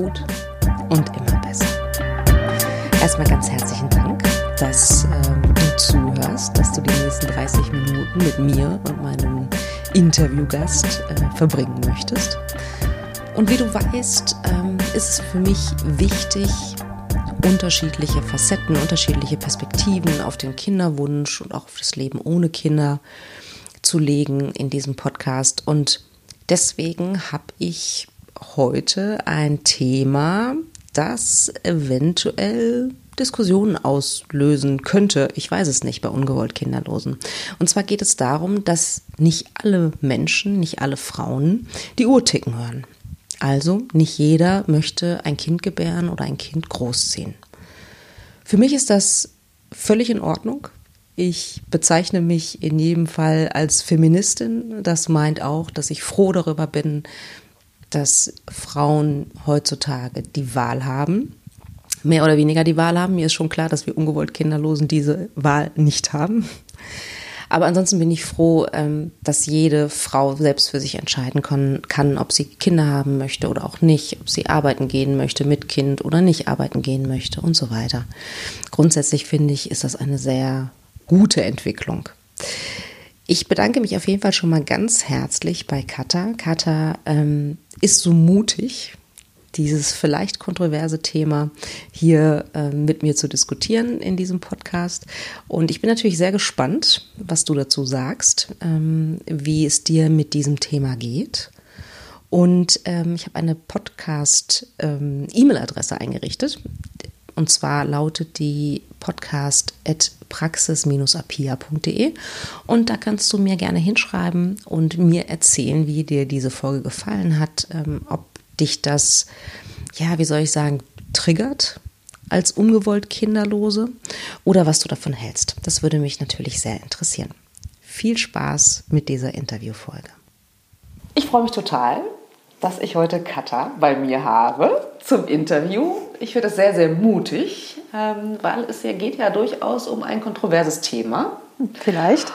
gut und immer besser. Erstmal ganz herzlichen Dank, dass ähm, du zuhörst, dass du die nächsten 30 Minuten mit mir und meinem Interviewgast äh, verbringen möchtest. Und wie du weißt, ähm, ist es für mich wichtig, unterschiedliche Facetten, unterschiedliche Perspektiven auf den Kinderwunsch und auch auf das Leben ohne Kinder zu legen in diesem Podcast. Und deswegen habe ich heute ein Thema, das eventuell Diskussionen auslösen könnte. Ich weiß es nicht bei ungewollt Kinderlosen. Und zwar geht es darum, dass nicht alle Menschen, nicht alle Frauen die Uhr ticken hören. Also nicht jeder möchte ein Kind gebären oder ein Kind großziehen. Für mich ist das völlig in Ordnung. Ich bezeichne mich in jedem Fall als Feministin. Das meint auch, dass ich froh darüber bin, dass Frauen heutzutage die Wahl haben. Mehr oder weniger die Wahl haben. Mir ist schon klar, dass wir ungewollt Kinderlosen diese Wahl nicht haben. Aber ansonsten bin ich froh, ähm, dass jede Frau selbst für sich entscheiden kann, ob sie Kinder haben möchte oder auch nicht, ob sie arbeiten gehen möchte mit Kind oder nicht arbeiten gehen möchte und so weiter. Grundsätzlich finde ich, ist das eine sehr gute Entwicklung. Ich bedanke mich auf jeden Fall schon mal ganz herzlich bei Katha. Katha ähm, ist so mutig, dieses vielleicht kontroverse Thema hier äh, mit mir zu diskutieren in diesem Podcast. Und ich bin natürlich sehr gespannt, was du dazu sagst, ähm, wie es dir mit diesem Thema geht. Und ähm, ich habe eine Podcast-E-Mail-Adresse ähm, eingerichtet. Und zwar lautet die podcast at praxis-apia.de und da kannst du mir gerne hinschreiben und mir erzählen, wie dir diese Folge gefallen hat, ähm, ob dich das, ja, wie soll ich sagen, triggert als ungewollt Kinderlose oder was du davon hältst. Das würde mich natürlich sehr interessieren. Viel Spaß mit dieser Interviewfolge. Ich freue mich total, dass ich heute Katha bei mir habe zum Interview. Ich finde es sehr, sehr mutig, ähm, weil es ja geht ja durchaus um ein kontroverses Thema. Vielleicht.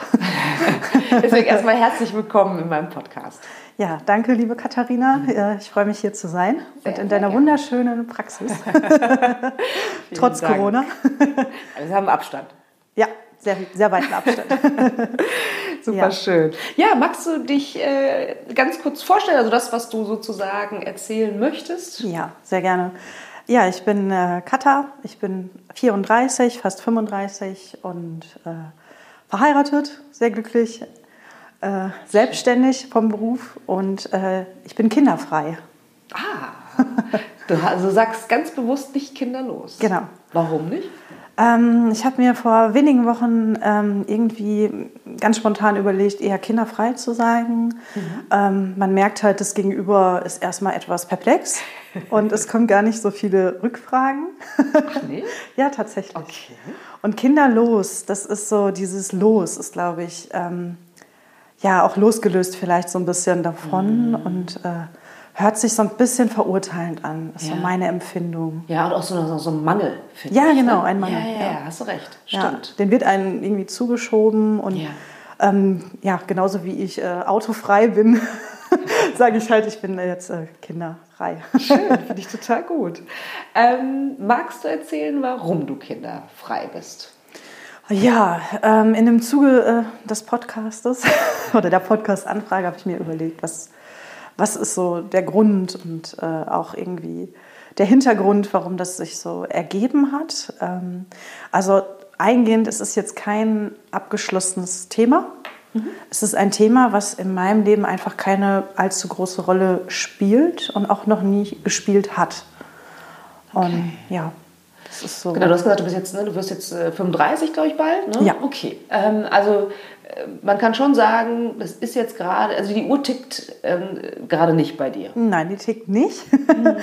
Deswegen erstmal herzlich willkommen in meinem Podcast. Ja, danke, liebe Katharina. Mhm. Ich freue mich hier zu sein sehr, und in deiner wunderschönen Praxis. Trotz Dank. Corona. Wir haben Abstand. Ja, sehr, sehr weiten Abstand. Super ja. schön. Ja, magst du dich äh, ganz kurz vorstellen, also das, was du sozusagen erzählen möchtest? Ja, sehr gerne. Ja, ich bin äh, Katha, ich bin 34, fast 35 und äh, verheiratet, sehr glücklich, äh, selbstständig vom Beruf und äh, ich bin kinderfrei. Ah, du also sagst ganz bewusst nicht kinderlos. Genau. Warum nicht? Ähm, ich habe mir vor wenigen Wochen ähm, irgendwie ganz spontan überlegt, eher kinderfrei zu sein. Mhm. Ähm, man merkt halt, das Gegenüber ist erstmal etwas perplex und es kommen gar nicht so viele Rückfragen. Ach nee? ja, tatsächlich. Okay. Und kinderlos, das ist so, dieses Los ist, glaube ich, ähm, ja auch losgelöst vielleicht so ein bisschen davon mhm. und äh, hört sich so ein bisschen verurteilend an. Das ist ja. so meine Empfindung. Ja, und auch so, so ein Mangel, finde ja, ich. Ja, genau, ne? ein Mangel. Ja, ja, ja, hast du recht. Stimmt. den wird einem irgendwie zugeschoben und ja, ähm, ja genauso wie ich äh, autofrei bin, sage ich halt, ich bin jetzt äh, kinderfrei. Schön, finde ich total gut. Ähm, magst du erzählen, warum du kinderfrei bist? Ja, ähm, in dem Zuge äh, des Podcastes oder der Podcast-Anfrage habe ich mir überlegt, was, was ist so der Grund und äh, auch irgendwie der Hintergrund, warum das sich so ergeben hat. Ähm, also eingehend, es ist jetzt kein abgeschlossenes Thema. Mhm. Es ist ein Thema, was in meinem Leben einfach keine allzu große Rolle spielt und auch noch nie gespielt hat. Okay. Und ja, das ist so. Genau, du hast gesagt, du bist jetzt, ne, du wirst jetzt äh, 35, glaube ich, bald. Ne? Ja. Okay. Ähm, also äh, man kann schon sagen, das ist jetzt gerade, also die Uhr tickt ähm, gerade nicht bei dir. Nein, die tickt nicht. Mhm.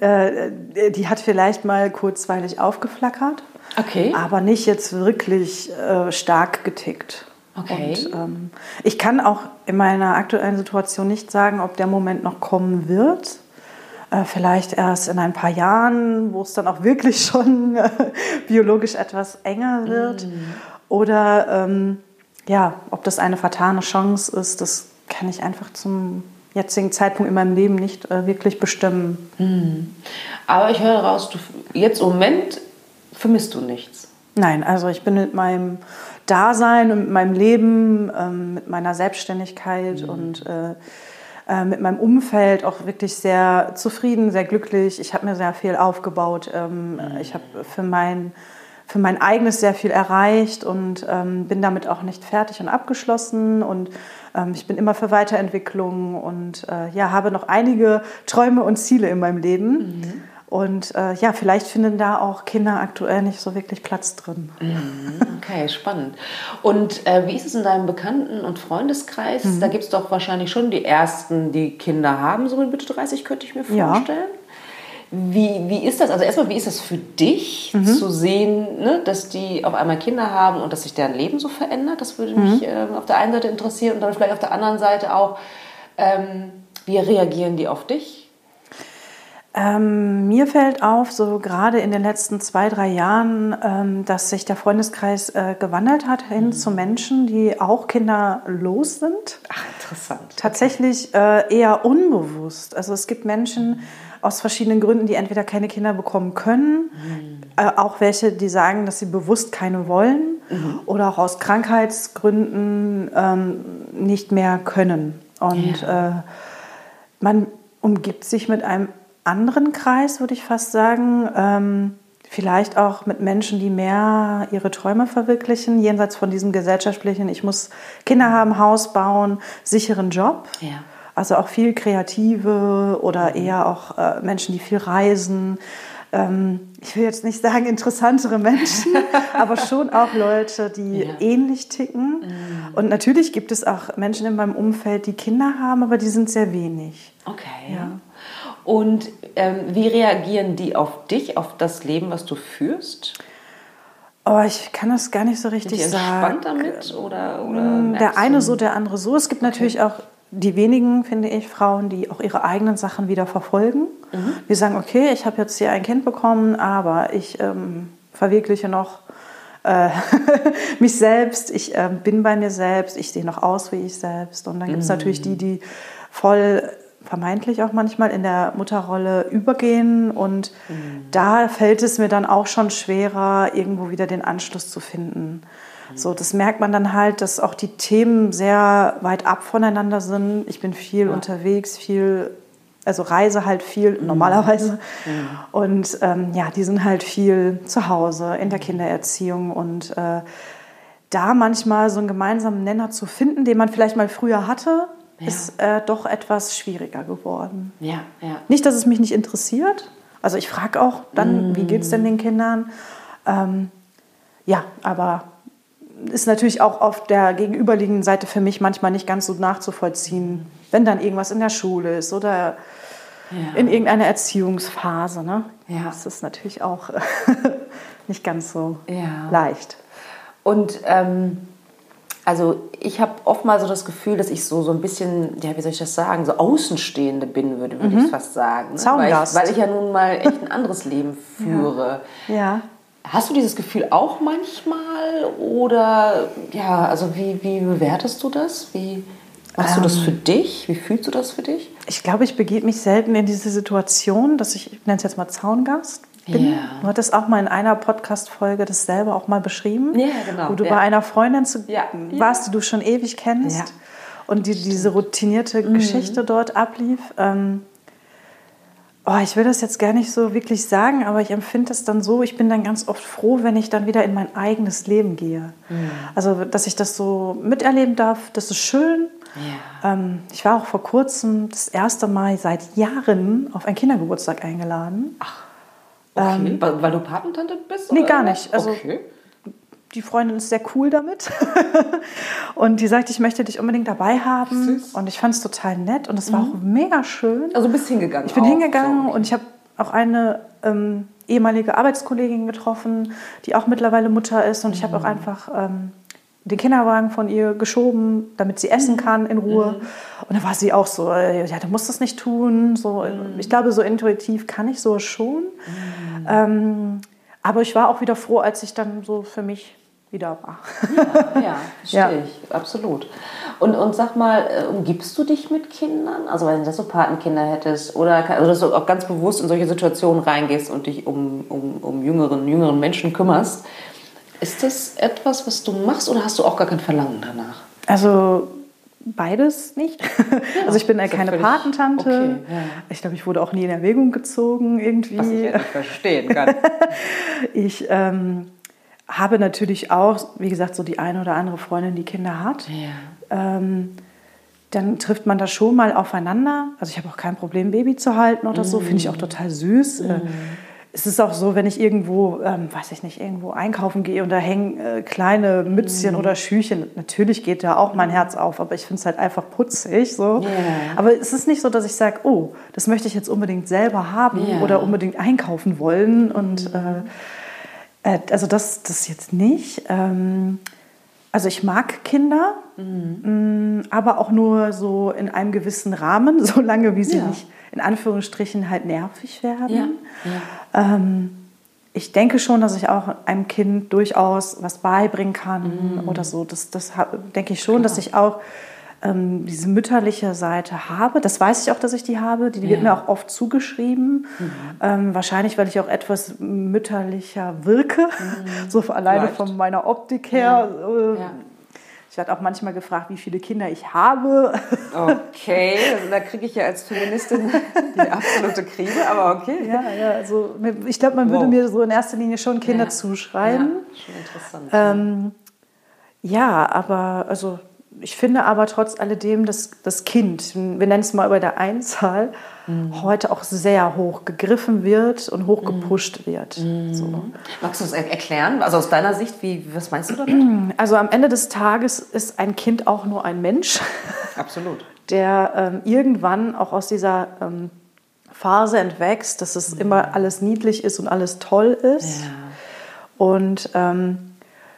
äh, die hat vielleicht mal kurzweilig aufgeflackert. Okay. Aber nicht jetzt wirklich äh, stark getickt. Okay. Und ähm, ich kann auch in meiner aktuellen Situation nicht sagen, ob der Moment noch kommen wird. Äh, vielleicht erst in ein paar Jahren, wo es dann auch wirklich schon äh, biologisch etwas enger wird. Mm. Oder ähm, ja, ob das eine vertane Chance ist, das kann ich einfach zum jetzigen Zeitpunkt in meinem Leben nicht äh, wirklich bestimmen. Mhm. Aber ich höre raus, du, jetzt im Moment vermisst du nichts. Nein, also ich bin mit meinem Dasein und mit meinem Leben, ähm, mit meiner Selbstständigkeit mhm. und äh, äh, mit meinem Umfeld auch wirklich sehr zufrieden, sehr glücklich. Ich habe mir sehr viel aufgebaut. Ähm, mhm. Ich habe für mein, für mein eigenes sehr viel erreicht und ähm, bin damit auch nicht fertig und abgeschlossen. Und ähm, ich bin immer für Weiterentwicklung und äh, ja, habe noch einige Träume und Ziele in meinem Leben. Mhm. Und äh, ja, vielleicht finden da auch Kinder aktuell nicht so wirklich Platz drin. Mhm, okay, spannend. Und äh, wie ist es in deinem Bekannten- und Freundeskreis? Mhm. Da gibt es doch wahrscheinlich schon die Ersten, die Kinder haben, so mit Mitte 30 könnte ich mir vorstellen. Ja. Wie, wie ist das? Also erstmal, wie ist das für dich mhm. zu sehen, ne, dass die auf einmal Kinder haben und dass sich deren Leben so verändert? Das würde mich äh, auf der einen Seite interessieren und dann vielleicht auf der anderen Seite auch, ähm, wie reagieren die auf dich? Ähm, mir fällt auf, so gerade in den letzten zwei, drei Jahren, ähm, dass sich der Freundeskreis äh, gewandelt hat hin mhm. zu Menschen, die auch kinderlos sind. Ach, interessant. Tatsächlich äh, eher unbewusst. Also es gibt Menschen aus verschiedenen Gründen, die entweder keine Kinder bekommen können, mhm. äh, auch welche, die sagen, dass sie bewusst keine wollen mhm. oder auch aus Krankheitsgründen ähm, nicht mehr können. Und ja. Äh, man umgibt sich mit einem anderen Kreis, würde ich fast sagen. Ähm, vielleicht auch mit Menschen, die mehr ihre Träume verwirklichen, jenseits von diesem gesellschaftlichen, ich muss Kinder haben, Haus bauen, sicheren Job. Ja. Also auch viel Kreative oder mhm. eher auch äh, Menschen, die viel reisen. Ähm, ich will jetzt nicht sagen interessantere Menschen, aber schon auch Leute, die ja. ähnlich ticken. Mhm. Und natürlich gibt es auch Menschen in meinem Umfeld, die Kinder haben, aber die sind sehr wenig. Okay. Ja. Und ähm, wie reagieren die auf dich, auf das Leben, was du führst? Oh, ich kann das gar nicht so richtig Sind die sagen. damit oder, oder mm, der eine so, der andere so. Es gibt okay. natürlich auch die wenigen, finde ich, Frauen, die auch ihre eigenen Sachen wieder verfolgen. Mhm. Die sagen, okay, ich habe jetzt hier ein Kind bekommen, aber ich ähm, verwirkliche noch äh, mich selbst, ich äh, bin bei mir selbst, ich sehe noch aus wie ich selbst. Und dann gibt es mhm. natürlich die, die voll vermeintlich auch manchmal in der Mutterrolle übergehen. Und mhm. da fällt es mir dann auch schon schwerer, irgendwo wieder den Anschluss zu finden. Mhm. So, das merkt man dann halt, dass auch die Themen sehr weit ab voneinander sind. Ich bin viel ja. unterwegs, viel, also reise halt viel mhm. normalerweise. Und ähm, ja, die sind halt viel zu Hause in der mhm. Kindererziehung und äh, da manchmal so einen gemeinsamen Nenner zu finden, den man vielleicht mal früher hatte, ja. ist äh, doch etwas schwieriger geworden. Ja, ja. Nicht, dass es mich nicht interessiert. Also ich frage auch dann, mm. wie geht es denn den Kindern? Ähm, ja, aber ist natürlich auch auf der gegenüberliegenden Seite für mich manchmal nicht ganz so nachzuvollziehen, wenn dann irgendwas in der Schule ist oder ja. in irgendeiner Erziehungsphase. Ne? Ja. Das ist natürlich auch nicht ganz so ja. leicht. Und ähm, also ich habe oft mal so das Gefühl, dass ich so, so ein bisschen, ja, wie soll ich das sagen, so Außenstehende bin, würde, würde mhm. ich fast sagen. Ne? Weil, ich, weil ich ja nun mal echt ein anderes Leben führe. Ja. ja. Hast du dieses Gefühl auch manchmal? Oder ja, also wie, wie bewertest du das? Wie machst ähm, du das ähm. für dich? Wie fühlst du das für dich? Ich glaube, ich begebe mich selten in diese Situation, dass ich, ich nenne es jetzt mal Zaungast bin. Yeah. Du hattest auch mal in einer Podcast-Folge das selber auch mal beschrieben. Ja, genau. Wo du ja. bei einer Freundin zu, warst, die du schon ewig kennst. Und die, diese routinierte mhm. Geschichte dort ablief. Ähm, oh, ich will das jetzt gar nicht so wirklich sagen, aber ich empfinde es dann so, ich bin dann ganz oft froh, wenn ich dann wieder in mein eigenes Leben gehe. Mhm. Also, dass ich das so miterleben darf, das ist schön. Ja. Ähm, ich war auch vor kurzem das erste Mal seit Jahren auf einen Kindergeburtstag eingeladen. Ach. Okay. Ähm, weil, du Patentante bist? Nee, gar nicht. Also, okay. Die Freundin ist sehr cool damit. und die sagt, ich möchte dich unbedingt dabei haben. Süß. Und ich fand es total nett und es war mhm. auch mega schön. Also du bist hingegangen? Ich bin auch. hingegangen so. und ich habe auch eine ähm, ehemalige Arbeitskollegin getroffen, die auch mittlerweile Mutter ist. Und ich habe auch mhm. einfach ähm, den Kinderwagen von ihr geschoben, damit sie essen mhm. kann in Ruhe. Mhm. Und dann war sie auch so, äh, ja, du musst das nicht tun. So, mhm. Ich glaube, so intuitiv kann ich so schon. Mhm. Ähm, aber ich war auch wieder froh, als ich dann so für mich wieder war. Ja, ja verstehe ja. ich, absolut. Und, und sag mal, äh, umgibst du dich mit Kindern? Also wenn du so Patenkinder hättest oder also dass du auch ganz bewusst in solche Situationen reingehst und dich um, um, um jüngeren, jüngeren Menschen kümmerst. Ist das etwas, was du machst oder hast du auch gar kein Verlangen danach? Also beides nicht. Ja, also ich bin ja keine Patentante. Okay, ja. Ich glaube, ich wurde auch nie in Erwägung gezogen irgendwie. Was ich ja nicht verstehen kann. ich ähm, habe natürlich auch, wie gesagt, so die eine oder andere Freundin, die Kinder hat. Ja. Ähm, dann trifft man da schon mal aufeinander. Also ich habe auch kein Problem, Baby zu halten oder so. Finde ich auch mm. total süß. Mm es ist auch so, wenn ich irgendwo, ähm, weiß ich nicht, irgendwo einkaufen gehe und da hängen äh, kleine Mützchen mhm. oder Schüchen, natürlich geht da auch mein Herz auf, aber ich finde es halt einfach putzig. So. Yeah. Aber es ist nicht so, dass ich sage, oh, das möchte ich jetzt unbedingt selber haben yeah. oder unbedingt einkaufen wollen. Und mhm. äh, äh, also das, das jetzt nicht. Ähm, also ich mag Kinder, mhm. mh, aber auch nur so in einem gewissen Rahmen, solange wie sie ja. nicht in Anführungsstrichen halt nervig werden. Ja. Ja. Ähm, ich denke schon, dass ich auch einem Kind durchaus was beibringen kann mhm. oder so. Das, das denke ich schon, Klar. dass ich auch ähm, diese mütterliche Seite habe. Das weiß ich auch, dass ich die habe. Die, die ja. wird mir auch oft zugeschrieben. Mhm. Ähm, wahrscheinlich, weil ich auch etwas mütterlicher wirke. Mhm. So alleine Vielleicht. von meiner Optik her. Äh, ich werde auch manchmal gefragt, wie viele Kinder ich habe. Okay, also da kriege ich ja als Feministin die absolute Krise, aber okay. Ja, ja, also ich glaube, man wow. würde mir so in erster Linie schon Kinder ja. zuschreiben. Ja, schon interessant. Ähm, ja, aber also ich finde aber trotz alledem, dass das Kind, wir nennen es mal bei der Einzahl, mhm. heute auch sehr hoch gegriffen wird und hoch mhm. gepusht wird. Mhm. So. Magst du das erklären? Also aus deiner Sicht, wie, was meinst du damit? Also am Ende des Tages ist ein Kind auch nur ein Mensch. Absolut. Der ähm, irgendwann auch aus dieser ähm, Phase entwächst, dass es mhm. immer alles niedlich ist und alles toll ist. Ja. Und ähm,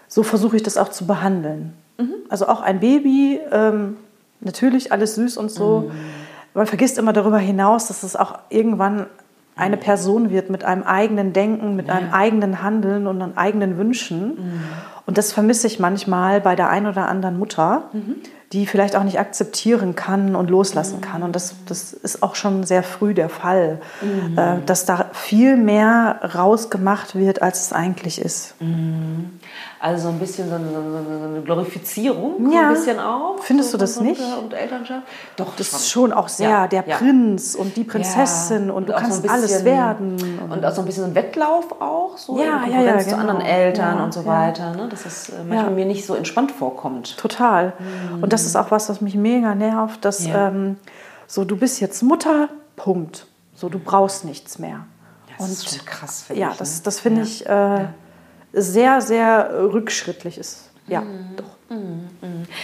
so versuche ich das auch zu behandeln. Mhm. Also auch ein Baby, ähm, natürlich alles süß und so. Mhm. Man vergisst immer darüber hinaus, dass es auch irgendwann eine mhm. Person wird mit einem eigenen Denken, mit ja. einem eigenen Handeln und einem eigenen Wünschen. Mhm. Und das vermisse ich manchmal bei der einen oder anderen Mutter, mhm die vielleicht auch nicht akzeptieren kann und loslassen mhm. kann. Und das, das ist auch schon sehr früh der Fall, mhm. äh, dass da viel mehr rausgemacht wird, als es eigentlich ist. Mhm. Also so ein bisschen so eine, so eine Glorifizierung, ja. ein bisschen auch. Findest so du das und, nicht? Und Elternschaft? Doch, das schon. ist schon auch sehr ja. der ja. Prinz und die Prinzessin und, und du kannst so bisschen, alles werden. Und, und, auch so ein bisschen ein Wettlauf auch, so ja, in Konkurrenz zu anderen genau. Eltern und so weiter. Ne? Dass es äh, manchmal mir nicht so entspannt vorkommt. Total. Mhm. Und das ist auch was, was mich mega nervt, dass ähm, so du bist jetzt Mutter, Punkt. So du brauchst nichts mehr. Das und, ist schon krass, finde ja, ich. Ja, das, ne? das finde ich äh, sehr, sehr rückschrittlich ist. Ja, mhm. doch. Mhm.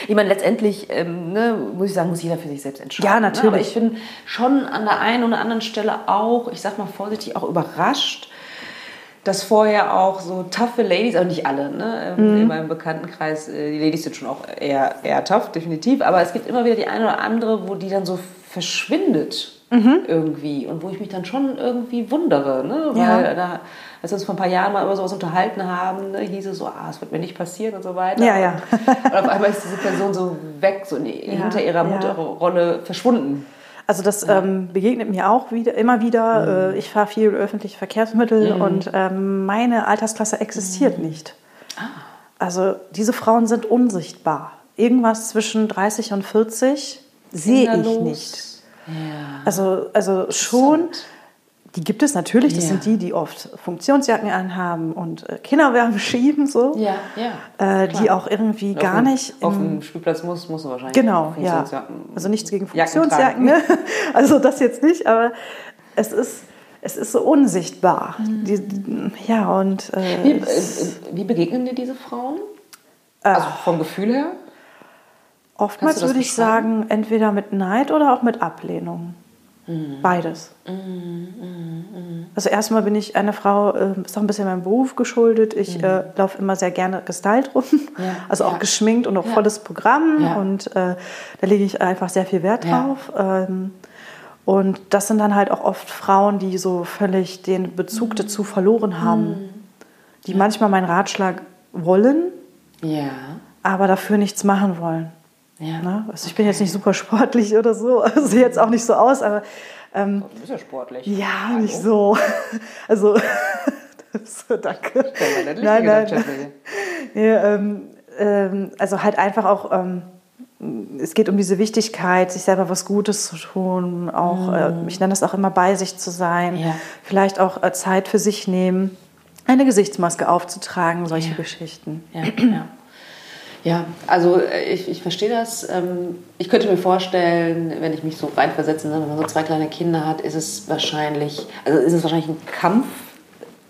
Ich meine, letztendlich ähm, ne, muss ich sagen, muss jeder für sich selbst entscheiden. Ja, natürlich. Ne? Aber ich bin schon an der einen oder anderen Stelle auch, ich sag mal vorsichtig, auch überrascht, dass vorher auch so taffe Ladies, also nicht alle, ne? Ähm, mhm. in meinem Bekanntenkreis, äh, die Ladies sind schon auch eher, eher tough, definitiv, aber es gibt immer wieder die eine oder andere, wo die dann so verschwindet mhm. irgendwie und wo ich mich dann schon irgendwie wundere, ne? weil ja. da, als wir uns vor ein paar Jahren mal über sowas unterhalten haben, ne, hieß es so, ah, es wird mir nicht passieren und so weiter. Ja, ja. und auf einmal ist diese Person so weg, so ja, hinter ihrer Mutterrolle verschwunden. Also das ja. ähm, begegnet mir auch wieder, immer wieder. Mhm. Äh, ich fahre viel öffentliche Verkehrsmittel mhm. und ähm, meine Altersklasse existiert mhm. nicht. Ah. Also diese Frauen sind unsichtbar. Irgendwas zwischen 30 und 40 sehe ich nicht. Ja. Also, also schon, die gibt es natürlich. Das ja. sind die, die oft Funktionsjacken anhaben und äh, Kinderwärme schieben, so. Ja, ja. Äh, die auch irgendwie auf gar dem, nicht. Auf dem Spielplatz muss, muss wahrscheinlich. Genau, ja. Also nichts gegen Funktionsjacken, ne? Also das jetzt nicht, aber es ist. Es ist so unsichtbar. Mhm. Die, die, ja, und. Äh, wie, äh, wie, begegnen dir diese Frauen? Also vom Gefühl her? Oftmals würde ich sagen, entweder mit Neid oder auch mit Ablehnung. Mhm. Beides. Mhm, mhm, also erstmal bin ich eine Frau, äh, ist auch ein bisschen meinem Beruf geschuldet. Ich mhm. äh, laufe immer sehr gerne gestylt rum, ja. also auch ja. geschminkt und auch ja. volles Programm. Und äh, da lege ich einfach sehr viel Wert drauf. Ähm, und das sind dann halt auch oft Frauen, die so völlig den Bezug mhm. dazu verloren haben, die manchmal meinen Ratschlag wollen, aber dafür nichts machen wollen. Ja. Ne? Also ich bin jetzt nicht super sportlich oder so, also sehe jetzt auch nicht so aus, aber ähm, Du bist ja sportlich. ja, nicht so. Also, so, danke. Nein, Nein, nein. nein. Ja, ähm, ähm, also halt einfach auch, ähm, es geht um diese Wichtigkeit, sich selber was Gutes zu tun, auch, äh, ich nenne das auch immer bei sich zu sein, Mhm. Ja. vielleicht auch äh, Zeit für sich nehmen, eine Gesichtsmaske aufzutragen, solche Ja. Geschichten. Ja, ja. Ja, also äh, ich, ich verstehe das. Ähm, Ich könnte mir vorstellen, wenn ich mich so reinversetze, ne, wenn man so zwei kleine Kinder hat, ist es wahrscheinlich, also ist es wahrscheinlich ein Kampf,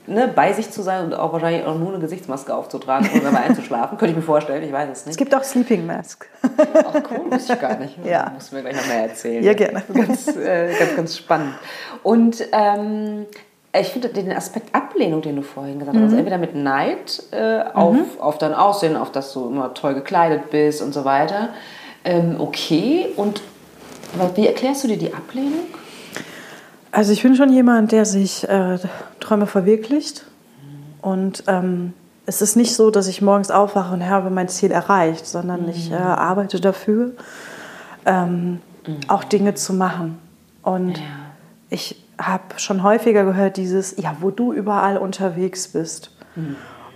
ne, bei sich zu sein und auch wahrscheinlich auch nur eine Gesichtsmaske aufzutragen und dabei einzuschlafen. Könnte ich mir vorstellen, ich weiß es Es nicht. gibt auch Sleeping Mask. Ach cool, wusste ich gar nicht. Ja. Musst du mir gleich noch mehr erzählen. Ja, gerne. Ganz, äh, ganz, ganz spannend. Und ähm, ich finde den Aspekt Ablehnung, den du vorhin gesagt hast, Mhm. also entweder mit Neid äh, auf, auf dein Aussehen, auf das du immer toll gekleidet bist und so weiter, ähm, okay. Und aber wie erklärst du dir die Ablehnung? Also ich bin schon jemand, der sich äh, Träume verwirklicht. Und ähm, es ist nicht so, dass ich morgens aufwache und habe mein Ziel erreicht, sondern ich äh, arbeite dafür, ähm, auch Dinge zu machen. Und Ja. ich habe schon häufiger gehört dieses, ja, wo du überall unterwegs bist.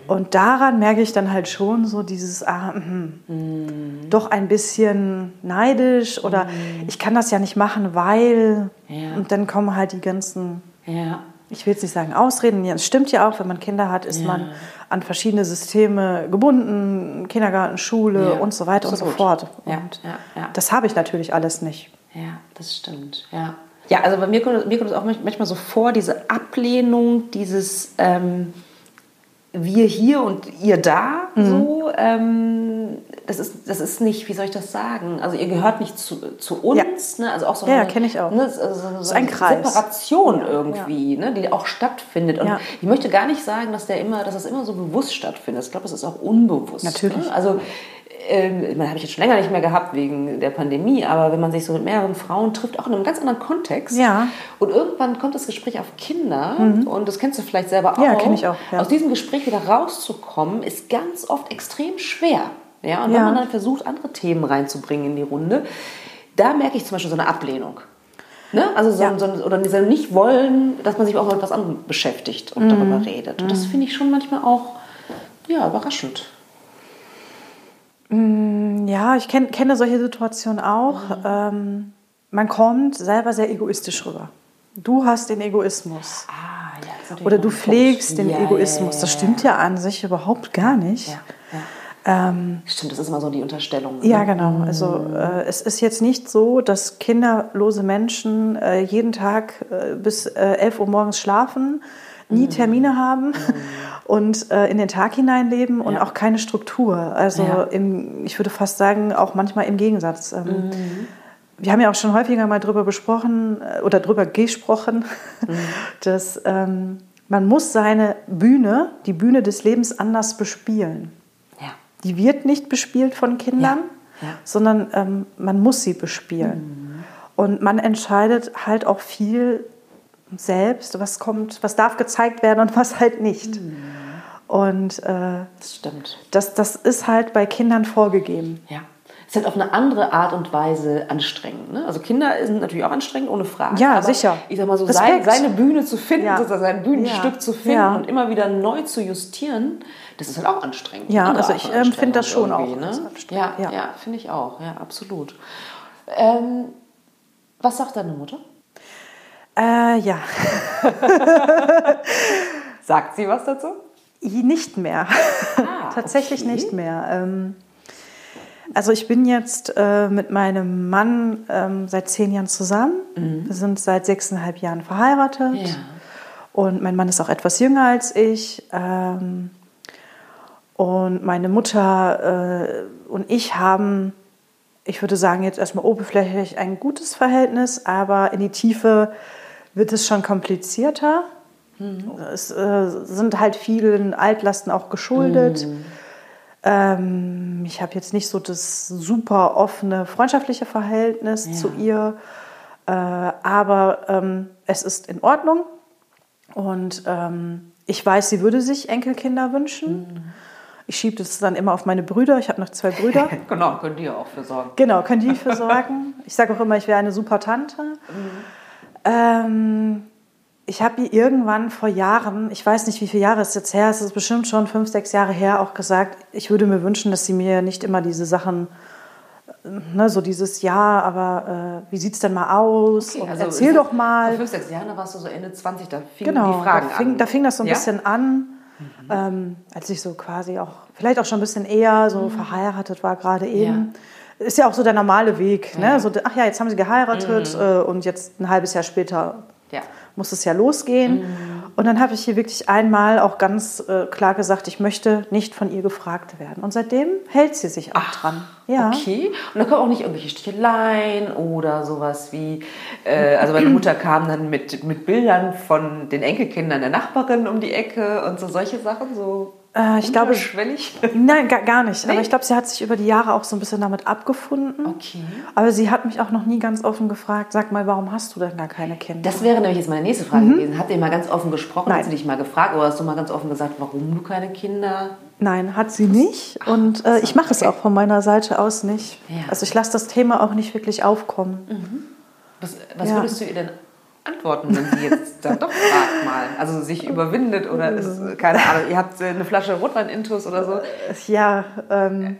Und daran merke ich dann halt schon so dieses, ah, mhm, doch ein bisschen neidisch oder ich kann das ja nicht machen, weil. Ja. Und dann kommen halt die ganzen, Ja. ich will jetzt nicht sagen Ausreden, ja, es stimmt ja auch, wenn man Kinder hat, ist Ja. man an verschiedene Systeme gebunden, Kindergarten, Schule und so weiter und absolut. so fort. Und das habe ich natürlich alles nicht. Ja, das stimmt. Ja, ja also bei mir kommt, mir kommt es auch manchmal so vor, diese Ablehnung, dieses ähm, wir hier und ihr da, Mhm. so, ähm, das, ist, das ist nicht, wie soll ich das sagen? Also ihr gehört nicht zu, zu uns, ne? also auch so Ja, ja, eine, kenn ich auch. Ne? Also so, so ist ein Kreis. Separation Ja, irgendwie, Ne? die auch stattfindet. Und Ja. ich möchte gar nicht sagen, dass, der immer, dass das immer so bewusst stattfindet. Ich glaube, es ist auch unbewusst. Natürlich. Ne? Also ähm, man habe ich jetzt schon länger nicht mehr gehabt wegen der Pandemie, aber wenn man sich so mit mehreren Frauen trifft, auch in einem ganz anderen Kontext. Ja. Und irgendwann kommt das Gespräch auf Kinder und das kennst du vielleicht selber auch. Mhm. Ja, kenn ich auch, ja. Aus diesem Gespräch wieder rauszukommen, ist ganz oft extrem schwer. Ja, und wenn Ja. man dann versucht, andere Themen reinzubringen in die Runde, da merke ich zum Beispiel so eine Ablehnung. Ne? Also so, Ja. so, oder diese nicht wollen, dass man sich auch mit etwas anderem beschäftigt und Mhm. darüber redet. Und das finde ich schon manchmal auch ja, überraschend. Ja, ich kenn, kenne solche Situationen auch. Mhm. Ähm, man kommt selber sehr egoistisch rüber. Du hast den Egoismus. Ah, ja, Oder du pflegst den Ja, Egoismus. Das stimmt ja an sich überhaupt gar nicht. Ja, ja. Ähm, Stimmt, das ist immer so die Unterstellung. ja, ne? genau. Also äh, es ist jetzt nicht so, dass kinderlose Menschen äh, jeden Tag äh, bis äh, 11 Uhr morgens schlafen, nie Mhm. Termine haben und äh, in den Tag hineinleben und Ja. auch keine Struktur. Also Ja. im, ich würde fast sagen, auch manchmal im Gegensatz. Ähm, Mhm. Wir haben ja auch schon häufiger mal drüber besprochen äh, oder drüber gesprochen, Mhm. dass ähm, man muss seine Bühne, die Bühne des Lebens anders bespielen. Die wird nicht bespielt von Kindern, Ja, ja. sondern ähm, man muss sie bespielen. Und man entscheidet halt auch viel selbst, was kommt, was darf gezeigt werden und was halt nicht. Und äh, Das stimmt. das, das ist halt bei Kindern vorgegeben. Ja. Es ist halt auf eine andere Art und Weise anstrengend. Ne? Also Kinder sind natürlich auch anstrengend, ohne Frage. Ja, aber sicher. Ich sag mal so, sein, seine Bühne zu finden, Ja. sein Bühnenstück Ja. zu finden Ja. und immer wieder neu zu justieren, das ist halt auch anstrengend. Ja, Andere also ich, ähm, finde das schon auch Ne? Ja, ja. ja. finde ich auch. Ja, absolut. Ähm, was sagt deine Mutter? Äh, ja, Sagt sie was dazu? nicht mehr. Ah, Tatsächlich okay. nicht mehr. Ähm, also ich bin jetzt äh, mit meinem Mann ähm, seit zehn Jahren zusammen. Wir sind seit sechseinhalb Jahren verheiratet. Ja. Und mein Mann ist auch etwas jünger als ich. Ähm, und meine Mutter äh, und ich haben, ich würde sagen, jetzt erstmal oberflächlich ein gutes Verhältnis, aber in die Tiefe wird es schon komplizierter. Es äh, sind halt vielen Altlasten auch geschuldet. Ähm, ich habe jetzt nicht so das super offene freundschaftliche Verhältnis Ja. zu ihr, äh, aber ähm, es ist in Ordnung. Und ähm, ich weiß, sie würde sich Enkelkinder wünschen. Ich schiebe das dann immer auf meine Brüder. Ich habe noch zwei Brüder. genau, können die ja auch für sorgen. Genau, können die für sorgen. Ich sage auch immer, ich wäre eine super Tante. Mhm. Ähm, ich habe ihr irgendwann vor Jahren, ich weiß nicht, wie viele Jahre es jetzt her ist, es ist bestimmt schon fünf, sechs Jahre her, auch gesagt, ich würde mir wünschen, dass sie mir nicht immer diese Sachen ne, so dieses Ja, aber äh, wie sieht es denn mal aus? Okay, also erzähl doch mal. Vor fünf, sechs Jahren, da warst du so Ende 20, da fingen genau, die Fragen da fing, an. Da fing das so ein ja? bisschen an, mhm. ähm, als ich so quasi auch, vielleicht auch schon ein bisschen eher so mhm. verheiratet war, gerade eben. Ja. Ist ja auch so der normale Weg. Ne? Ja. Ne? So, ach ja, jetzt haben sie geheiratet mhm. äh, und jetzt ein halbes Jahr später muss es ja losgehen. Und dann habe ich hier wirklich einmal auch ganz äh, klar gesagt, ich möchte nicht von ihr gefragt werden. Und seitdem hält sie sich auch Ach, dran. Ja. Okay. Und da kommen auch nicht irgendwelche Sticheleien oder sowas wie, äh, also meine Mutter kam dann mit, mit Bildern von den Enkelkindern der Nachbarin um die Ecke und so solche Sachen, so äh, ich glaube, nein, gar, gar nicht. Nee? Aber ich glaube, sie hat sich über die Jahre auch so ein bisschen damit abgefunden. Okay. Aber sie hat mich auch noch nie ganz offen gefragt, sag mal, warum hast du denn gar keine Kinder? Das wäre nämlich jetzt meine nächste Frage mhm. gewesen. Habt ihr mal ganz offen gesprochen? Nein. Hat sie dich mal gefragt oder hast du mal ganz offen gesagt, warum du keine Kinder? Nein, hat sie nicht. Und äh, ich mache es auch von meiner Seite aus nicht. Ja. Also ich lasse das Thema auch nicht wirklich aufkommen. Mhm. Was, was ja. würdest du ihr denn antworten, wenn sie jetzt dann doch fragt mal? Also sich überwindet oder ist, keine Ahnung, ihr habt eine Flasche Rotwein-Intus oder so? Ja, ähm,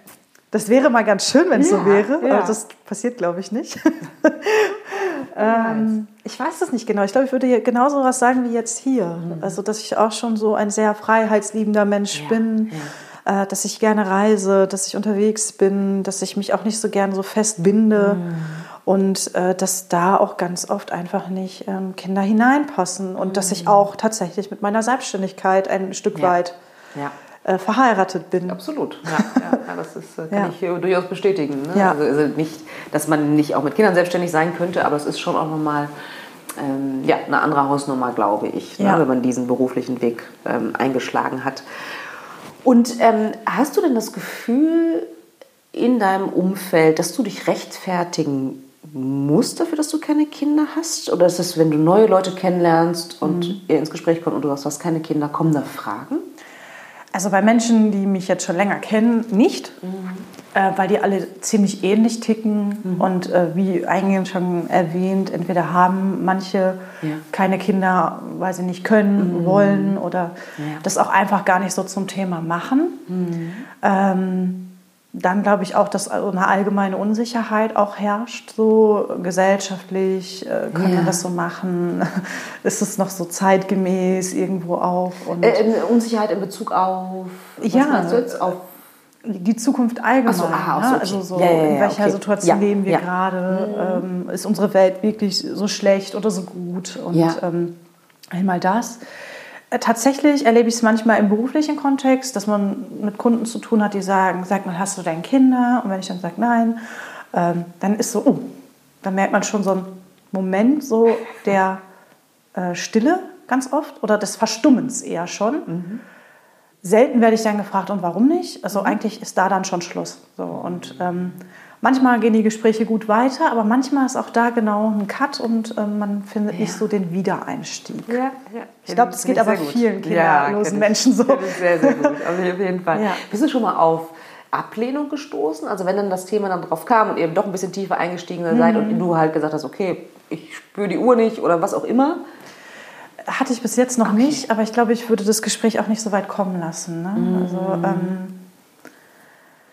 das wäre mal ganz schön, wenn es ja, so wäre, ja. aber das passiert, glaube ich, nicht. ähm, ich weiß es nicht genau. Ich glaube, ich würde genauso was sagen wie jetzt hier. Mhm. Also, dass ich auch schon so ein sehr freiheitsliebender Mensch ja, bin. Äh, dass ich gerne reise, dass ich unterwegs bin, dass ich mich auch nicht so gern so festbinde. Mhm und äh, dass da auch ganz oft einfach nicht ähm, Kinder hineinpassen und mhm. dass ich mhm. auch tatsächlich mit meiner Selbstständigkeit ein Stück ja. weit ja. Äh, verheiratet bin. Absolut, ja, ja das ist, äh, kann ich durchaus bestätigen. Ne? Also, also, nicht, dass man nicht auch mit Kindern selbstständig sein könnte, aber es ist schon auch nochmal ähm, ja, eine andere Hausnummer, glaube ich, ne? wenn man diesen beruflichen Weg ähm, eingeschlagen hat. Und ähm, hast du denn das Gefühl in deinem Umfeld, dass du dich rechtfertigen muss dafür, dass du keine Kinder hast? Oder ist es, wenn du neue Leute kennenlernst und mhm. ihr ins Gespräch kommt und du hast, hast keine Kinder, kommen da Fragen? Also bei Menschen, die mich jetzt schon länger kennen, nicht, mhm. äh, weil die alle ziemlich ähnlich ticken mhm. und äh, wie eingangs schon erwähnt, entweder haben manche ja. keine Kinder, weil sie nicht können, mhm. wollen oder ja. das auch einfach gar nicht so zum Thema machen. Mhm. Ähm, dann glaube ich auch, dass eine allgemeine Unsicherheit auch herrscht, so gesellschaftlich, äh, können ja. wir das so machen, ist es noch so zeitgemäß irgendwo auch? Und äh, Unsicherheit in Bezug auf, was ja, meinst du jetzt? Auf die Zukunft allgemein. So, ah, ne? Also so, ja, ja, in welcher okay. Situation leben wir gerade? Mhm. Ähm, ist unsere Welt wirklich so schlecht oder so gut? Und ähm, einmal das. Äh, tatsächlich erlebe ich es manchmal im beruflichen Kontext, dass man mit Kunden zu tun hat, die sagen, sag mal, hast du deine Kinder? Und wenn ich dann sage, nein, ähm, dann ist so, oh, dann merkt man schon so einen Moment so der äh, Stille ganz oft oder des Verstummens eher schon. Mhm. Selten werde ich dann gefragt, und warum nicht? Also mhm. eigentlich ist da dann schon Schluss. So, und ähm, Manchmal gehen die Gespräche gut weiter, aber manchmal ist auch da genau ein Cut und äh, man findet ja. nicht so den Wiedereinstieg. Ja, ja. Ich glaube, das geht aber vielen kinderlosen Menschen so. Sehr, sehr gut, auf jeden Fall. Bist du schon mal auf Ablehnung gestoßen? Also wenn dann das Thema dann drauf kam und ihr doch ein bisschen tiefer eingestiegen seid mhm. und du halt gesagt hast, okay, ich spüre die Uhr nicht oder was auch immer? Hatte ich bis jetzt noch okay. nicht, aber ich glaube, ich würde das Gespräch auch nicht so weit kommen lassen. Ne? Mhm. Also, ähm,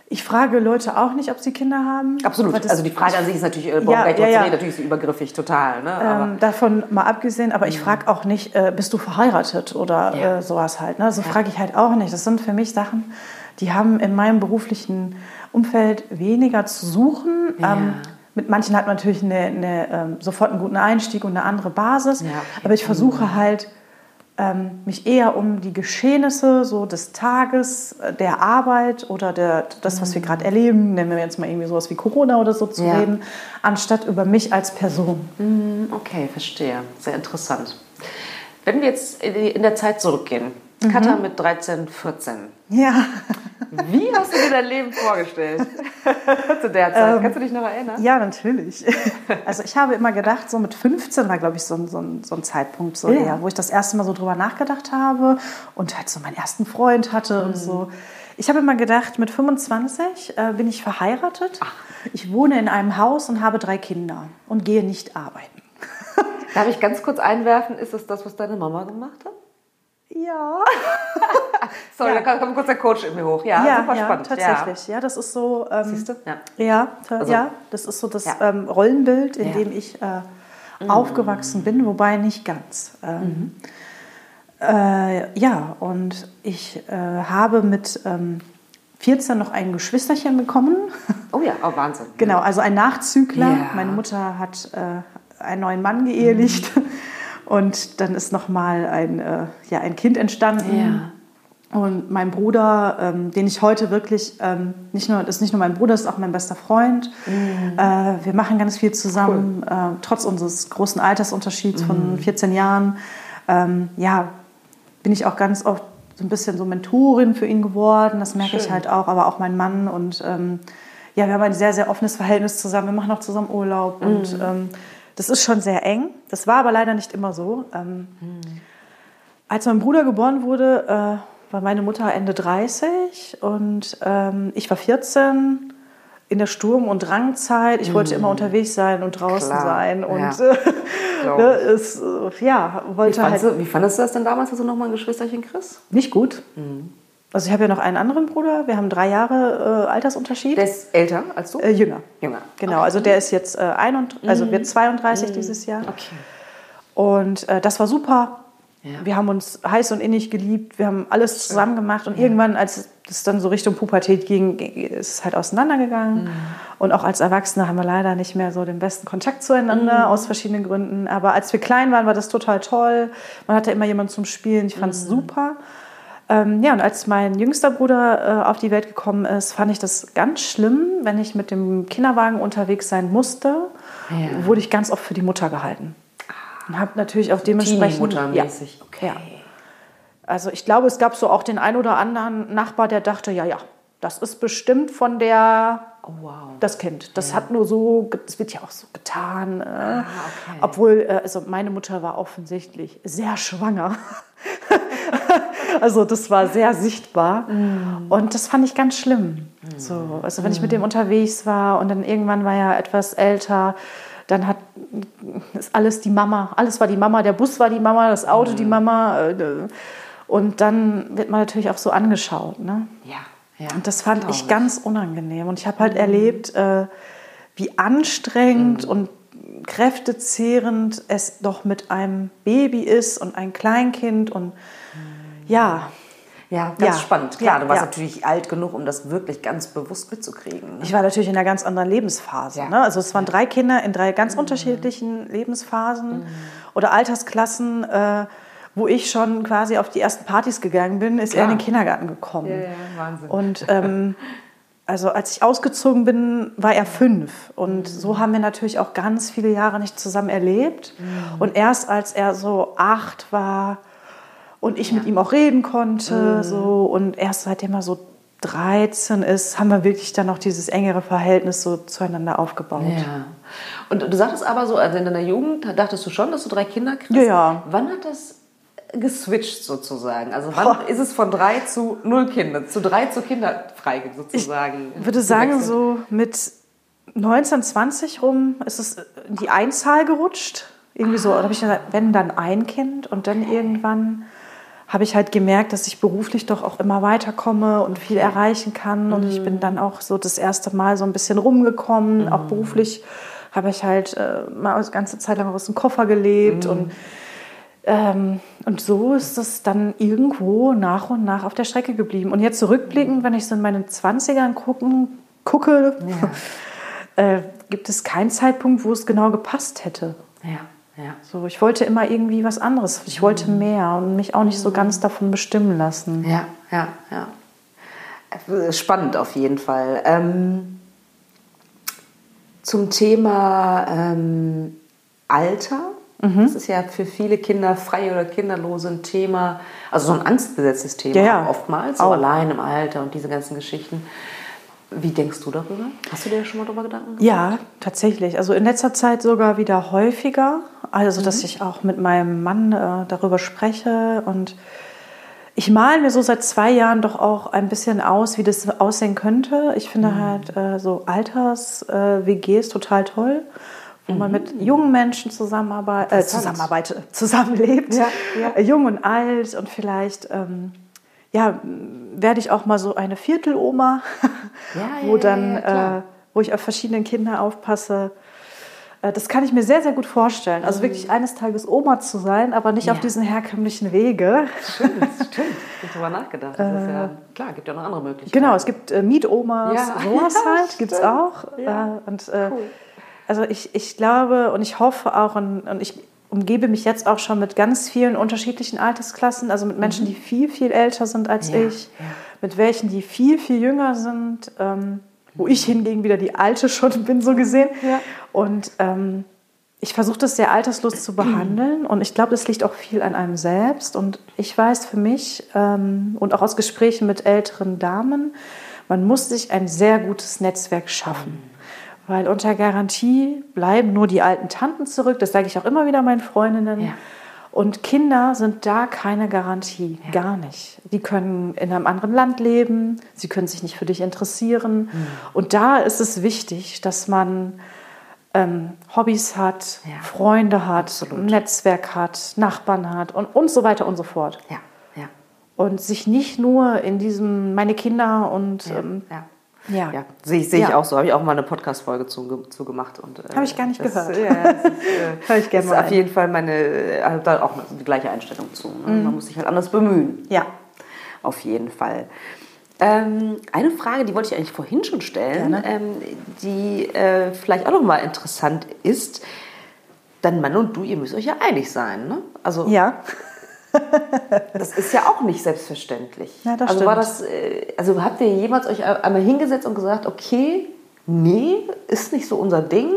ich frage Leute auch nicht, ob sie Kinder haben. Absolut. Also die Frage an sich ist natürlich, äh, ja, ja, ja. natürlich so übergriffig, total. Ne? Ähm, davon mal abgesehen, aber ich mhm. frage auch nicht, äh, bist du verheiratet oder ja. äh, sowas halt. Ne? So ja. frage ich halt auch nicht. Das sind für mich Sachen, die haben in meinem beruflichen Umfeld weniger zu suchen. Ähm, mit manchen hat man natürlich eine, eine, ähm, sofort einen guten Einstieg und eine andere Basis. Aber ich versuche mhm. halt ähm, mich eher um die Geschehnisse so des Tages, äh, der Arbeit oder der, das, was wir gerade erleben, nennen wir jetzt mal irgendwie sowas wie Corona oder so zu ja. reden, anstatt über mich als Person. Mhm, okay, verstehe. Sehr interessant. Wenn wir jetzt in der Zeit zurückgehen, mhm. Katha mit 13, 14. Ja. Wie hast du dir dein Leben vorgestellt zu der Zeit? Ähm, Kannst du dich noch erinnern? Ja, natürlich. Also ich habe immer gedacht, so mit 15 war, glaube ich, so ein, so ein, so ein Zeitpunkt so ja. eher, wo ich das erste Mal so drüber nachgedacht habe und halt so meinen ersten Freund hatte mhm. und so. Ich habe immer gedacht, mit 25 äh, bin ich verheiratet. Ach. Ich wohne in einem Haus und habe drei Kinder und gehe nicht arbeiten. Darf ich ganz kurz einwerfen, ist das das, was deine Mama gemacht hat? Ja. Sorry, ja. da kommt kurz der Coach in mir hoch. Ja, ja super ja, spannend. Tatsächlich, ja. ja, das ist so. Ähm, Siehst du? Ja. Ja, also, ja, das ist so das ähm, Rollenbild, in dem ich äh, mhm. aufgewachsen bin, wobei nicht ganz. Ähm, mhm. äh, ja, und ich äh, habe mit 14 ähm, noch ein Geschwisterchen bekommen. Oh ja, oh Wahnsinn. genau, also ein Nachzügler. Meine Mutter hat äh, einen neuen Mann geehelicht. Mhm. Und dann ist nochmal ein, äh, ja, ein Kind entstanden. Ja. Und mein Bruder, ähm, den ich heute wirklich, ähm, nicht nur, ist nicht nur mein Bruder, ist auch mein bester Freund. Mhm. Äh, wir machen ganz viel zusammen, cool. äh, trotz unseres großen Altersunterschieds mhm. von 14 Jahren. Ähm, ja, bin ich auch ganz oft so ein bisschen so Mentorin für ihn geworden. Das merke Schön. ich halt auch, aber auch mein Mann. Und ähm, ja, wir haben ein sehr, sehr offenes Verhältnis zusammen. Wir machen auch zusammen Urlaub. Mhm. Und ähm, das ist schon sehr eng. Das war aber leider nicht immer so. Ähm, hm. Als mein Bruder geboren wurde, äh, war meine Mutter Ende 30 und ähm, ich war 14 in der Sturm- und Drangzeit. Ich wollte immer unterwegs sein und draußen Klar. sein und ja. Äh, ne, es, ja, wollte wie halt. Du, wie fandest du das denn damals, dass du nochmal ein Geschwisterchen kriegst? Nicht gut. Mhm. Also ich habe ja noch einen anderen Bruder. Wir haben drei Jahre äh, Altersunterschied. Der ist älter als du? Äh, jünger. Jünger. Genau. Okay. Also der ist jetzt äh, ein und, also mhm. wird 32 mhm. dieses Jahr. Okay. Und äh, das war super. Ja. Wir haben uns heiß und innig geliebt. Wir haben alles zusammen gemacht. Und ja. irgendwann, als es dann so Richtung Pubertät ging, ist es halt auseinandergegangen. Mhm. Und auch als Erwachsene haben wir leider nicht mehr so den besten Kontakt zueinander, mhm. aus verschiedenen Gründen. Aber als wir klein waren, war das total toll. Man hatte immer jemanden zum Spielen. Ich fand es mhm. super. Ähm, ja, und als mein jüngster Bruder äh, auf die Welt gekommen ist, fand ich das ganz schlimm, wenn ich mit dem Kinderwagen unterwegs sein musste, ja. wurde ich ganz oft für die Mutter gehalten. Und habe natürlich auch dementsprechend. Ja, okay. Ja. Also ich glaube, es gab so auch den ein oder anderen Nachbar, der dachte, ja, ja, das ist bestimmt von der oh, wow. das Kind. Das ja. hat nur so, das wird ja auch so getan. Äh, ah, okay. Obwohl, äh, also meine Mutter war offensichtlich sehr schwanger. also das war sehr sichtbar. Mm. Und das fand ich ganz schlimm. Mm. So, also wenn ich mit dem unterwegs war und dann irgendwann war er etwas älter, dann hat ist alles die Mama, alles war die Mama, der Bus war die Mama, das Auto mm. die Mama. Äh, und dann wird man natürlich auch so angeschaut. Ne? Ja, ja. Und das fand ich ganz unangenehm. Und ich habe halt mm. erlebt, äh, wie anstrengend mm. und kräftezehrend es doch mit einem Baby ist und ein Kleinkind und ja. Ja, ganz ja. spannend. Klar, ja, du warst ja. natürlich alt genug, um das wirklich ganz bewusst mitzukriegen. Ne? Ich war natürlich in einer ganz anderen Lebensphase. Ne? Also es waren drei Kinder in drei ganz mhm. unterschiedlichen Lebensphasen mhm. oder Altersklassen. Äh, wo ich schon quasi auf die ersten Partys gegangen bin, ist er in den Kindergarten gekommen. Ja, Wahnsinn. Und ähm, also als ich ausgezogen bin, war er fünf. Und mhm. so haben wir natürlich auch ganz viele Jahre nicht zusammen erlebt. Mhm. Und erst als er so acht war, und ich ja. mit ihm auch reden konnte. Mhm. So, und erst seitdem er so 13 ist, haben wir wirklich dann noch dieses engere Verhältnis so zueinander aufgebaut. Ja. Und du sagtest aber so, also in deiner Jugend dachtest du schon, dass du drei Kinder kriegst. Ja, ja. Wann hat das geswitcht sozusagen? Also wann Boah. ist es von drei zu null Kinder, zu drei zu kinderfrei sozusagen? Ich würde sagen, so mit 19, 20 rum ist es in die Einzahl gerutscht. Irgendwie ah. so, da habe ich gesagt, wenn dann ein Kind und dann irgendwann habe ich halt gemerkt, dass ich beruflich doch auch immer weiterkomme und viel erreichen kann. Und mhm. ich bin mhm. dann auch so das erste Mal so ein bisschen rumgekommen. Mhm. Auch beruflich habe ich halt äh, mal eine ganze Zeit lang aus dem Koffer gelebt. Mhm. Und, und so ist es dann irgendwo nach und nach auf der Strecke geblieben. Und jetzt zurückblickend, wenn ich so in meinen 20ern gucken, gucke, ja. äh, gibt es keinen Zeitpunkt, wo es genau gepasst hätte. Ja. Ja. So, ich wollte immer irgendwie was anderes. Ich wollte mhm. mehr und mich auch nicht so ganz davon bestimmen lassen. Ja, ja, ja. Spannend auf jeden Fall. Ähm, zum Thema ähm, Alter. Mhm. Das ist ja für viele Kinder frei oder kinderlose ein Thema, also so ein angstbesetztes Thema ja, ja. oftmals, so auch. allein im Alter und diese ganzen Geschichten. Wie denkst du darüber? Hast du dir schon mal darüber Gedanken gemacht? Ja, tatsächlich. Also in letzter Zeit sogar wieder häufiger. Also, dass mhm. ich auch mit meinem Mann äh, darüber spreche. Und ich male mir so seit zwei Jahren doch auch ein bisschen aus, wie das aussehen könnte. Ich finde mhm. halt äh, so Alters-WGs äh, total toll, wo mhm. man mit jungen Menschen zusammenarbeit äh, zusammenarbeitet, zusammenlebt, ja, ja. Äh, jung und alt und vielleicht ähm, ja, werde ich auch mal so eine Vierteloma, ja, wo dann, äh, wo ich auf verschiedene Kinder aufpasse. Äh, das kann ich mir sehr, sehr gut vorstellen. Also wirklich mhm. eines Tages Oma zu sein, aber nicht auf diesen herkömmlichen Wege. Stimmt, stimmt. Ich habe darüber nachgedacht. Das ist ja, äh, klar, gibt ja noch andere Möglichkeiten. Genau, es gibt äh, Mietomas, sowas halt, gibt es auch. Ja. Äh, und, äh, cool. Also ich, ich glaube und ich hoffe auch und, und ich umgebe mich jetzt auch schon mit ganz vielen unterschiedlichen Altersklassen, also mit Menschen, mhm. die viel, viel älter sind als ich, mit welchen, die viel, viel jünger sind. Ähm, wo ich hingegen wieder die Alte schon bin, so gesehen. Ja. Und ähm, ich versuche das sehr alterslos zu behandeln und ich glaube, das liegt auch viel an einem selbst. Und ich weiß für mich ähm, und auch aus Gesprächen mit älteren Damen, man muss sich ein sehr gutes Netzwerk schaffen. Weil unter Garantie bleiben nur die alten Tanten zurück. Das sage ich auch immer wieder meinen Freundinnen. Ja. Und Kinder sind da keine Garantie, ja. gar nicht. Die können in einem anderen Land leben, sie können sich nicht für dich interessieren. Mhm. Und da ist es wichtig, dass man ähm, Hobbys hat, ja. Freunde hat, Absolut. ein Netzwerk hat, Nachbarn hat und, und so weiter und so fort. Ja. Und sich nicht nur in diesem, meine Kinder und ähm, ja, ja sehe seh ich ja. auch so. Habe ich auch mal eine Podcast-Folge zu, zu gemacht. Äh, Habe ich gar nicht das, gehört. Ja, das ist, äh, Hör ich gerne mal. auf jeden Fall meine, äh, da auch die gleiche Einstellung zu. Ne? Mhm. Man muss sich halt anders bemühen. Ja. Auf jeden Fall. Ähm, eine Frage, die wollte ich eigentlich vorhin schon stellen, ähm, die äh, vielleicht auch nochmal interessant ist. Dein Mann und du, ihr müsst euch ja einig sein, ne? Also, ja das ist ja auch nicht selbstverständlich. Ja, das also stimmt. war das, äh, also habt ihr jemals euch einmal hingesetzt und gesagt, okay, nee, ist nicht so unser Ding.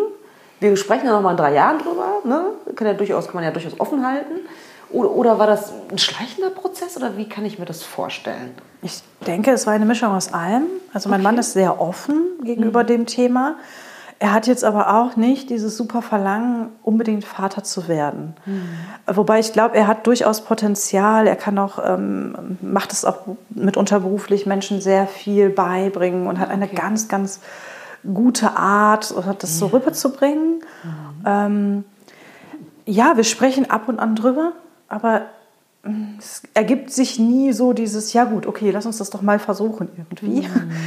Wir sprechen ja noch mal in drei Jahren drüber. Ne? Kann, ja durchaus, kann man ja durchaus offen halten. Oder, oder war das ein schleichender Prozess oder wie kann ich mir das vorstellen? Ich denke, es war eine Mischung aus allem. Also mein okay. Mann ist sehr offen gegenüber mhm. dem Thema. Er hat jetzt aber auch nicht dieses super Verlangen, unbedingt Vater zu werden. Mhm. Wobei ich glaube, er hat durchaus Potenzial. Er kann auch, ähm, macht es auch mitunter beruflich Menschen sehr viel beibringen und hat eine okay. ganz, ganz gute Art, das so rüberzubringen. Mhm. Ähm, ja, wir sprechen ab und an drüber, aber mm, es ergibt sich nie so dieses, ja gut, okay, lass uns das doch mal versuchen irgendwie. Mhm.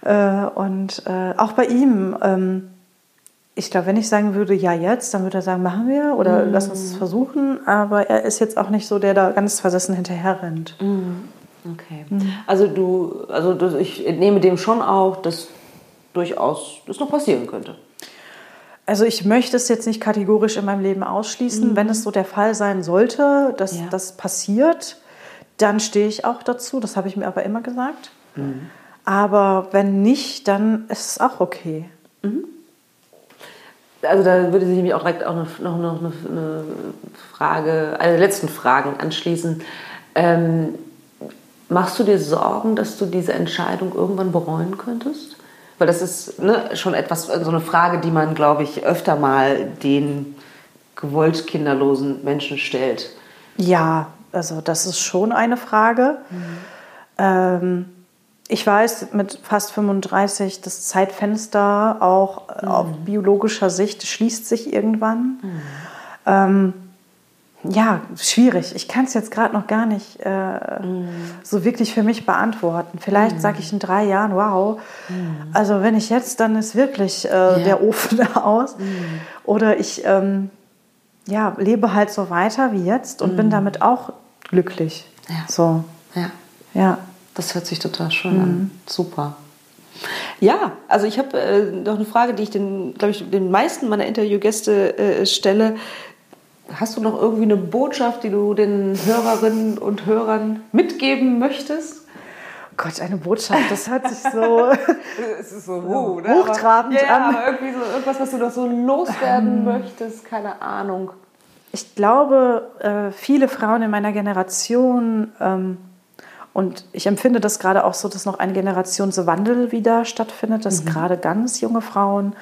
Äh, und äh, auch bei ihm, ähm, ich glaube, wenn ich sagen würde, ja jetzt, dann würde er sagen, machen wir oder mm. lass uns es versuchen. Aber er ist jetzt auch nicht so, der da ganz versessen hinterher rennt. Mm. Okay. Mm. Also du, also du, ich nehme dem schon auch, dass durchaus das noch passieren könnte. Also ich möchte es jetzt nicht kategorisch in meinem Leben ausschließen. Mhm. Wenn es so der Fall sein sollte, dass ja. das passiert, dann stehe ich auch dazu. Das habe ich mir aber immer gesagt. Mhm. Aber wenn nicht, dann ist es auch okay. Mhm also da würde sich mich auch direkt auch noch, noch, noch eine, Frage, eine der letzten Fragen anschließen. Ähm, machst du dir Sorgen, dass du diese Entscheidung irgendwann bereuen könntest? Weil das ist ne, schon etwas, so eine Frage, die man, glaube ich, öfter mal den gewollt kinderlosen Menschen stellt. Ja, also das ist schon eine Frage. Mhm. Ähm, ich weiß mit fast 35, das Zeitfenster auch mhm. auf biologischer Sicht schließt sich irgendwann. Mhm. Ähm, ja, schwierig. Ich kann es jetzt gerade noch gar nicht äh, mhm. so wirklich für mich beantworten. Vielleicht mhm. sage ich in drei Jahren, wow. Mhm. Also wenn ich jetzt, dann ist wirklich äh, ja. der Ofen aus. Mhm. Oder ich ähm, ja, lebe halt so weiter wie jetzt und bin damit auch glücklich. Ja. So. Ja. Ja. Das hört sich total schön mhm. an. Super. Ja, also ich habe äh, noch eine Frage, die ich den, glaube ich, den meisten meiner Interviewgäste äh, stelle. Hast du noch irgendwie eine Botschaft, die du den Hörerinnen und Hörern mitgeben möchtest? Gott, eine Botschaft, das hört sich so, es ist so uh, ne? hochtrabend ja, an. irgendwie so irgendwas, was du noch so loswerden ähm, möchtest, keine Ahnung. Ich glaube, äh, viele Frauen in meiner Generation ähm, und ich empfinde das gerade auch so, dass noch ein Generationswandel wieder stattfindet, dass mhm. gerade ganz junge Frauen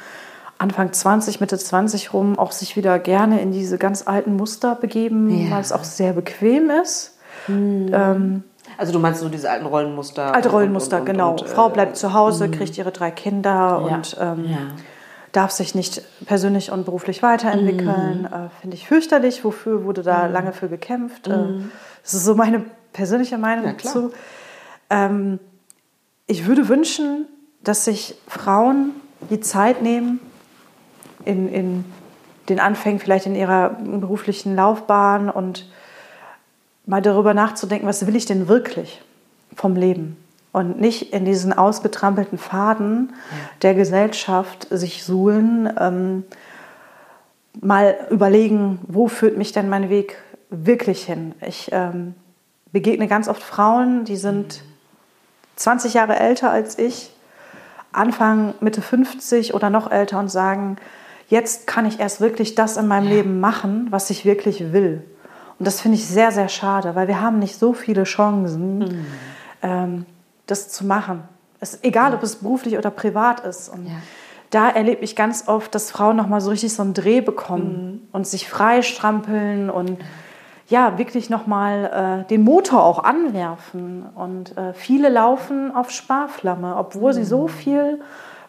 Anfang 20, Mitte 20 rum auch sich wieder gerne in diese ganz alten Muster begeben, ja. weil es auch sehr bequem ist. Mhm. Ähm, Also du meinst so diese alten Rollenmuster? Alte Rollenmuster, und, und, genau. Und, äh, Frau bleibt zu Hause, kriegt ihre drei Kinder ja. und ähm, ja. darf sich nicht persönlich und beruflich weiterentwickeln. Mhm. Äh, Finde ich fürchterlich. Wofür wurde da mhm. lange für gekämpft? Äh, mhm. das ist so meine persönliche Meinung ja, dazu. Ähm, ich würde wünschen, dass sich Frauen die Zeit nehmen, in, in den Anfängen vielleicht in ihrer beruflichen Laufbahn und mal darüber nachzudenken, was will ich denn wirklich vom Leben? Und nicht in diesen ausgetrampelten Faden der Gesellschaft sich suhlen, ähm, mal überlegen, wo führt mich denn mein Weg wirklich hin? Ich ähm, begegne ganz oft Frauen, die sind 20 Jahre älter als ich, Anfang, Mitte 50 oder noch älter und sagen, jetzt kann ich erst wirklich das in meinem ja. Leben machen, was ich wirklich will. Und das finde ich sehr, sehr schade, weil wir haben nicht so viele Chancen, mhm. ähm, das zu machen. Es, egal, ob es beruflich oder privat ist. Und ja. da erlebe ich ganz oft, dass Frauen nochmal so richtig so einen Dreh bekommen mhm. und sich freistrampeln und ja, wirklich nochmal äh, den Motor auch anwerfen. Und äh, viele laufen auf Sparflamme, obwohl mhm. sie so mhm. viel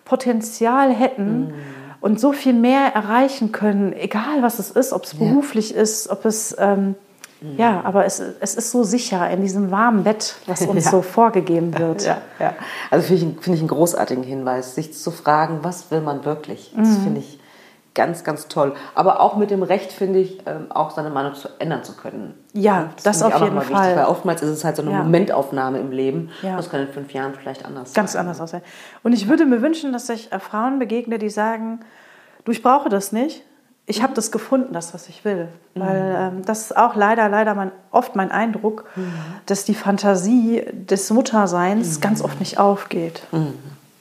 Potenzial hätten mhm. und so viel mehr erreichen können, egal was es ist, ob es ja. beruflich ist, ob es... Ähm, mhm. ja, aber es, es ist so sicher in diesem warmen Bett, was uns ja. so vorgegeben wird. Ja, ja. Also finde ich, find ich einen großartigen Hinweis, sich zu fragen, was will man wirklich? Das mhm. finde ich ganz, ganz toll. Aber auch mit dem Recht, finde ich, ähm, auch seine Meinung zu ändern zu können. Ja, das, das auf jeden Fall. Wichtig, weil oftmals ist es halt so eine ja. Momentaufnahme im Leben. Ja. Das kann in fünf Jahren vielleicht anders ganz sein. Ganz anders aussehen. Und ich würde mir wünschen, dass ich äh, Frauen begegne, die sagen, du, ich brauche das nicht. Ich mhm. habe das gefunden, das, was ich will. Mhm. Weil ähm, das ist auch leider, leider mein, oft mein Eindruck, mhm. dass die Fantasie des Mutterseins mhm. ganz oft nicht aufgeht.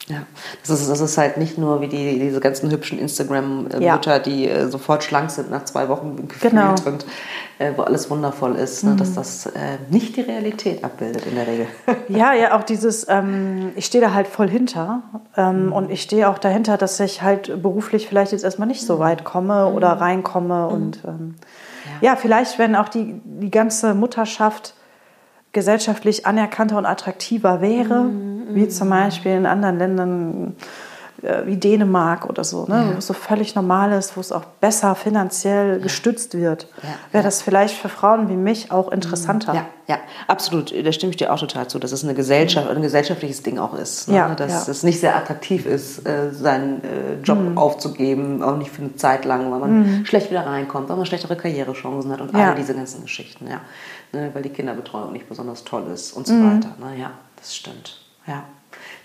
Mhm. Ja, das ist, das ist halt nicht nur wie die, diese ganzen hübschen Instagram-Mütter, ja. die äh, sofort schlank sind nach zwei Wochen gefühlt genau. und äh, wo alles wundervoll ist, ne? dass mhm. das äh, nicht die Realität abbildet in der Regel. Ja, ja, auch dieses, ähm, ich stehe da halt voll hinter ähm, mhm. und ich stehe auch dahinter, dass ich halt beruflich vielleicht jetzt erstmal nicht so mhm. weit komme oder mhm. reinkomme mhm. und ähm, ja. ja. vielleicht wenn auch die, die ganze Mutterschaft gesellschaftlich anerkannter und attraktiver wäre, wie zum Beispiel in anderen Ländern äh, wie Dänemark oder so, ne? Ja. wo es so völlig normal ist, wo es auch besser finanziell ja. gestützt wird, ja. wäre das vielleicht für Frauen wie mich auch interessanter. Ja, ja, absolut. Da stimme ich dir auch total zu, dass es eine Gesellschaft, ein gesellschaftliches Ding auch ist. Ne? dass es nicht sehr attraktiv ist, äh, seinen äh, Job mhm. aufzugeben, auch nicht für eine Zeit lang, weil man mhm. schlecht wieder reinkommt, weil man schlechtere Karrierechancen hat und all diese ganzen Geschichten. Ja ne, weil die Kinderbetreuung nicht besonders toll ist und so mhm. weiter. Ne? Ja, das stimmt. Ja.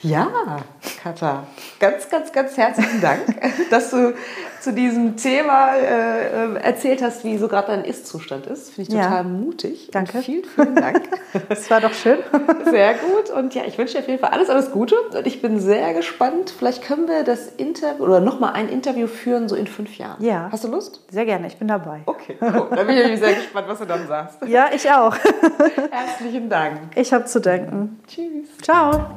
Ja, Katha, ganz, ganz, ganz herzlichen Dank, dass du zu diesem Thema äh, erzählt hast, wie so gerade dein Ist-Zustand ist. Finde ich total ja. mutig. Danke. Und vielen, vielen Dank. Das war doch schön. Sehr gut. Und ja, ich wünsche dir auf jeden Fall alles, alles Gute. Und ich bin sehr gespannt. Vielleicht können wir das Interview oder nochmal ein Interview führen, so in fünf Jahren. Ja. Hast du Lust? Sehr gerne. Ich bin dabei. Okay. Cool. Dann bin ich sehr gespannt, was du dann sagst. Ja, ich auch. Herzlichen Dank. Ich habe zu danken. Tschüss. Ciao.